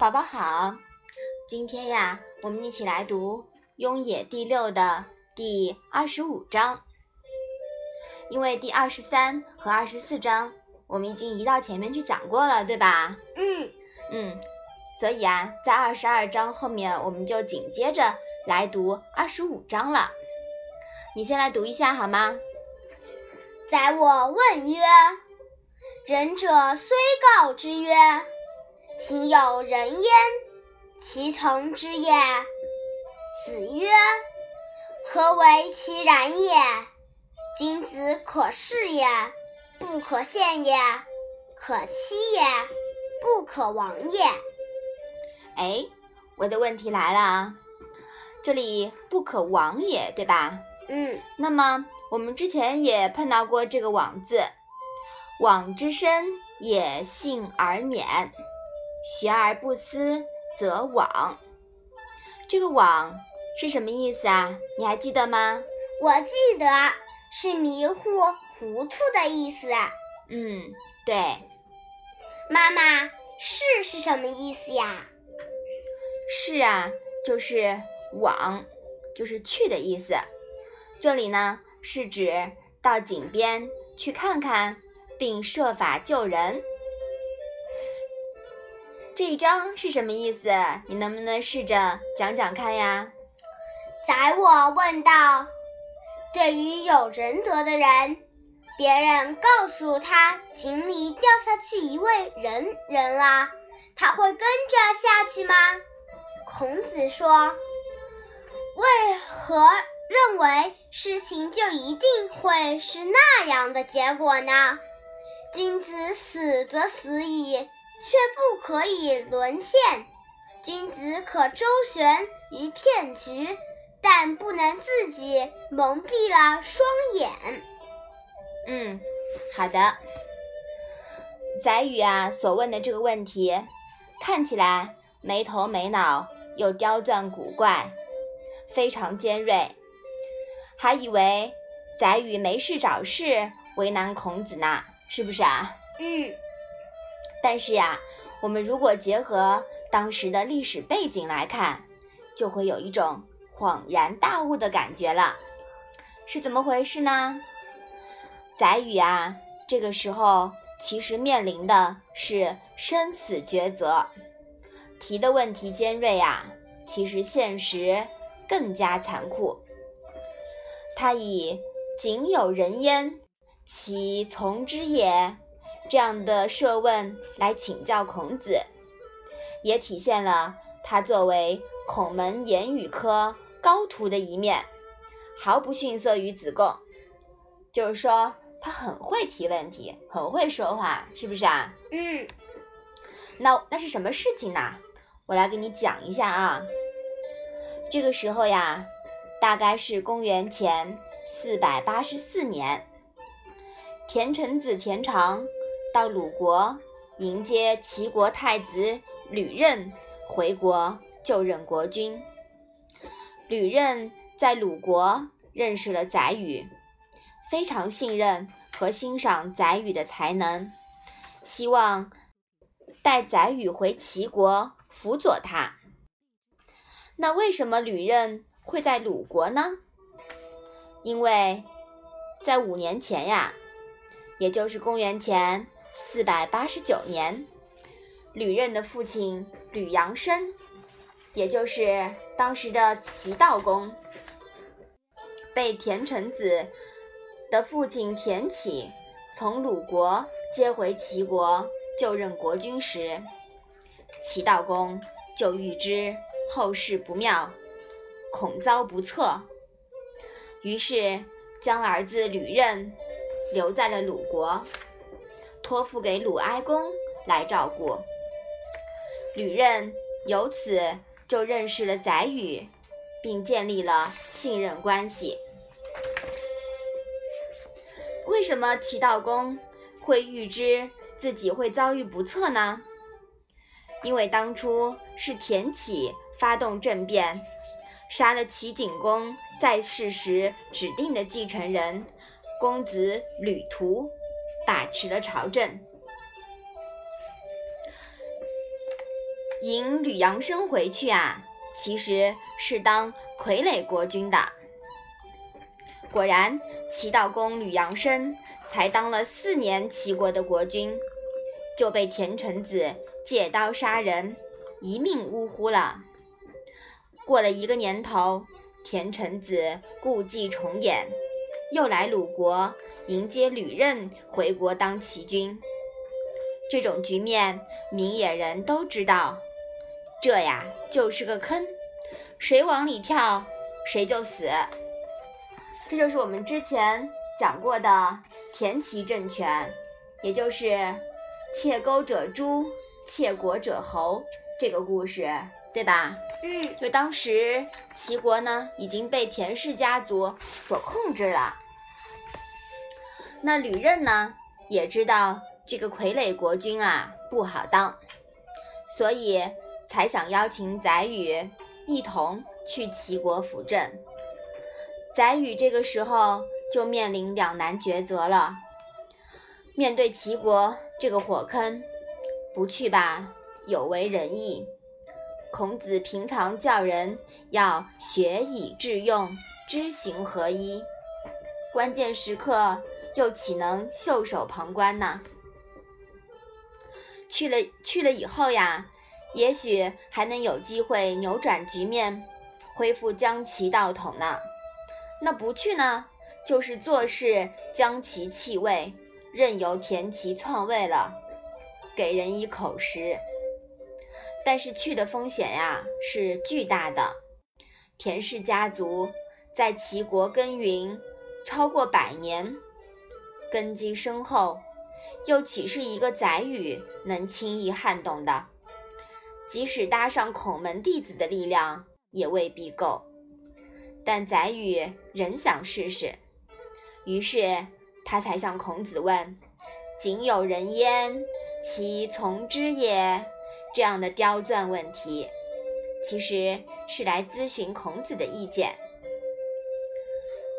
宝宝好，今天呀，我们一起来读《雍也》第六的第二十五章。因为第二十三和二十四章我们已经移到前面去讲过了，对吧？嗯嗯，所以啊，在二十二章后面我们就紧接着来读二十五章了。你先来读一下好吗？宰我问曰：“仁者虽告之曰：‘亲有人焉，其从之也？’子曰：‘何为其然也？君子可视也，不可陷也；可欺也，不可亡也。’哎，我的问题来了啊，这里不可亡也，对吧？嗯，那么。我们之前也碰到过这个“枉”字，“枉之身也，幸而免，学而不思则罔。”这个“罔”是什么意思啊？你还记得吗？我记得是迷糊、糊涂的意思。嗯，对。妈妈，“是”是什么意思呀？“是”啊，就是“往”，就是去的意思。这里呢？是指到井边去看看，并设法救人。这一章是什么意思？你能不能试着讲讲看呀？宰我问道：“对于有仁德的人，别人告诉他井里掉下去一位人人了，他会跟着下去吗？”孔子说：“为何？”认为事情就一定会是那样的结果呢？君子死则死矣，却不可以沦陷。君子可周旋于骗局，但不能自己蒙蔽了双眼。嗯，好的。宰予啊所问的这个问题，看起来没头没脑，又刁钻古怪，非常尖锐。还以为宰予没事找事为难孔子呢，是不是啊？嗯。但是呀，我们如果结合当时的历史背景来看，就会有一种恍然大悟的感觉了。是怎么回事呢？宰予啊，这个时候其实面临的是生死抉择，提的问题尖锐啊，其实现实更加残酷。他以“仅有人焉，其从之也”这样的设问来请教孔子，也体现了他作为孔门言语科高徒的一面，毫不逊色于子贡。就是说，他很会提问题，很会说话，是不是啊？嗯。那那是什么事情呢？我来给你讲一下啊。这个时候呀。大概是公元前四百八十四年，田成子田常到鲁国迎接齐国太子吕任回国就任国君。吕任在鲁国认识了宰予，非常信任和欣赏宰予的才能，希望带宰予回齐国辅佐他。那为什么吕任？会在鲁国呢，因为在五年前呀，也就是公元前四百八十九年，吕任的父亲吕阳生，也就是当时的齐悼公，被田成子的父亲田启从鲁国接回齐国就任国君时，齐悼公就预知后事不妙。恐遭不测，于是将儿子吕任留在了鲁国，托付给鲁哀公来照顾。吕任由此就认识了宰予，并建立了信任关系。为什么齐悼公会预知自己会遭遇不测呢？因为当初是田启发动政变。杀了齐景公在世时指定的继承人公子吕图，把持了朝政。迎吕阳生回去啊，其实是当傀儡国君的。果然，齐悼公吕阳生才当了四年齐国的国君，就被田成子借刀杀人，一命呜呼了。过了一个年头，田成子故伎重演，又来鲁国迎接吕任回国当齐君。这种局面，明眼人都知道，这呀就是个坑，谁往里跳，谁就死。这就是我们之前讲过的田齐政权，也就是“窃钩者诛，窃国者侯”这个故事，对吧？嗯，就当时齐国呢已经被田氏家族所控制了，那吕任呢也知道这个傀儡国君啊不好当，所以才想邀请宰予一同去齐国辅政。宰予这个时候就面临两难抉择了。面对齐国这个火坑，不去吧，有违仁义。孔子平常叫人要学以致用，知行合一，关键时刻又岂能袖手旁观呢？去了去了以后呀，也许还能有机会扭转局面，恢复将其道统呢。那不去呢，就是做事将其弃位，任由田齐篡位了，给人以口实。但是去的风险呀是巨大的。田氏家族在齐国耕耘超过百年，根基深厚，又岂是一个宰予能轻易撼动的？即使搭上孔门弟子的力量，也未必够。但宰予仍想试试，于是他才向孔子问：“仅有人焉，其从之也？”这样的刁钻问题，其实是来咨询孔子的意见。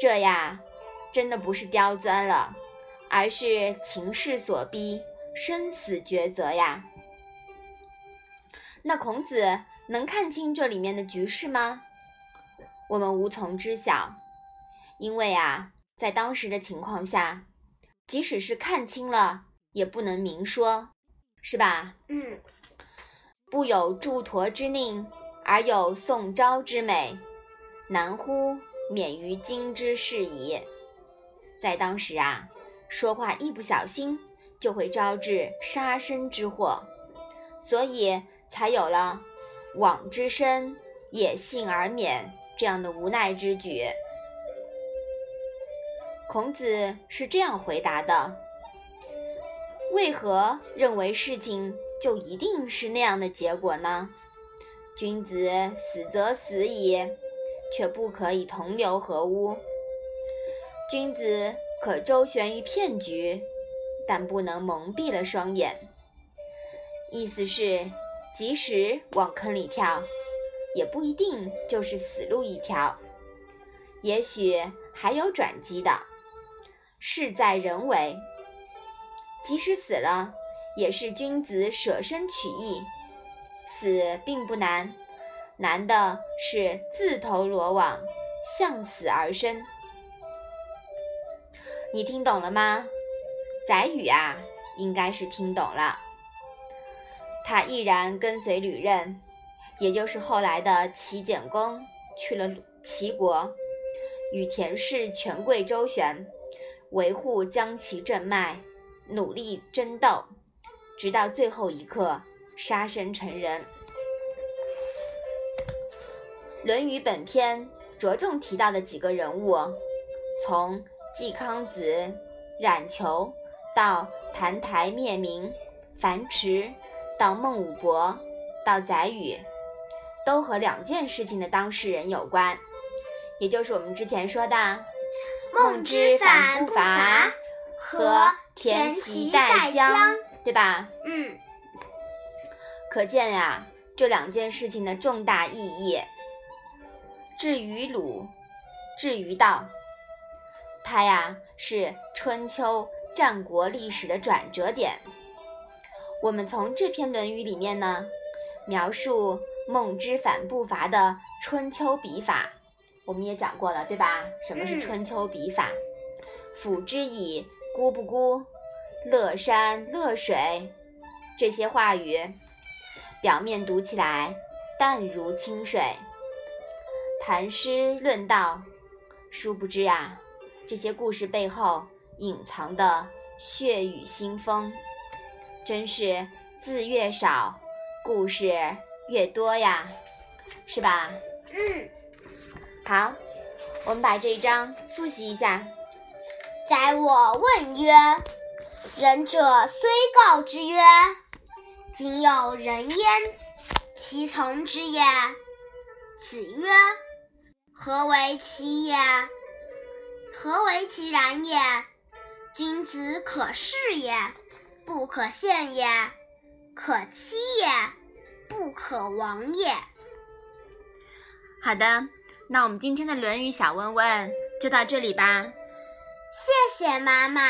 这呀，真的不是刁钻了，而是情势所逼，生死抉择呀。那孔子能看清这里面的局势吗？我们无从知晓，因为啊，在当时的情况下，即使是看清了，也不能明说，是吧？嗯，不有祝陀之佞，而有宋昭之美，难乎免于今之事矣。在当时啊，说话一不小心就会招致杀身之祸，所以才有了“往之深，也幸而免”。这样的无奈之举，孔子是这样回答的：为何认为事情就一定是那样的结果呢？君子死则死矣，却不可以同流合污。君子可周旋于骗局，但不能蒙蔽了双眼。意思是，即使往坑里跳。也不一定就是死路一条，也许还有转机的。事在人为，即使死了，也是君子舍身取义。死并不难，难的是自投罗网，向死而生。你听懂了吗？宰予啊，应该是听懂了。他毅然跟随吕任。也就是后来的齐简公去了齐国，与田氏权贵周旋，维护将其正脉，努力争斗，直到最后一刻杀身成仁。《论语》本篇着重提到的几个人物，从季康子、冉求到澹台灭明、樊迟，到孟武伯，到宰予。都和两件事情的当事人有关，也就是我们之前说的“孟之反不伐”和“田齐代姜”，对吧？嗯。可见呀，这两件事情的重大意义。至于鲁，至于道，它呀是春秋战国历史的转折点。我们从这篇《论语》里面呢。描述孟之反步伐的春秋笔法。我们也讲过了，对吧？什么是春秋笔法？辅之以孤不咕、乐山乐水这些话语，表面读起来淡如清水，谈诗论道，殊不知啊，这些故事背后隐藏的血雨腥风，真是字越少，故事越多呀，是吧？嗯。好，我们把这一章复习一下。宰我问曰：“仁者虽告之曰：‘今有人焉，其从之也？’子曰：‘何为其也？何为其然也？君子可视也，不可陷也；可欺也，不可亡也。’好的。那我们今天的《论语》小问问就到这里吧。谢谢妈妈。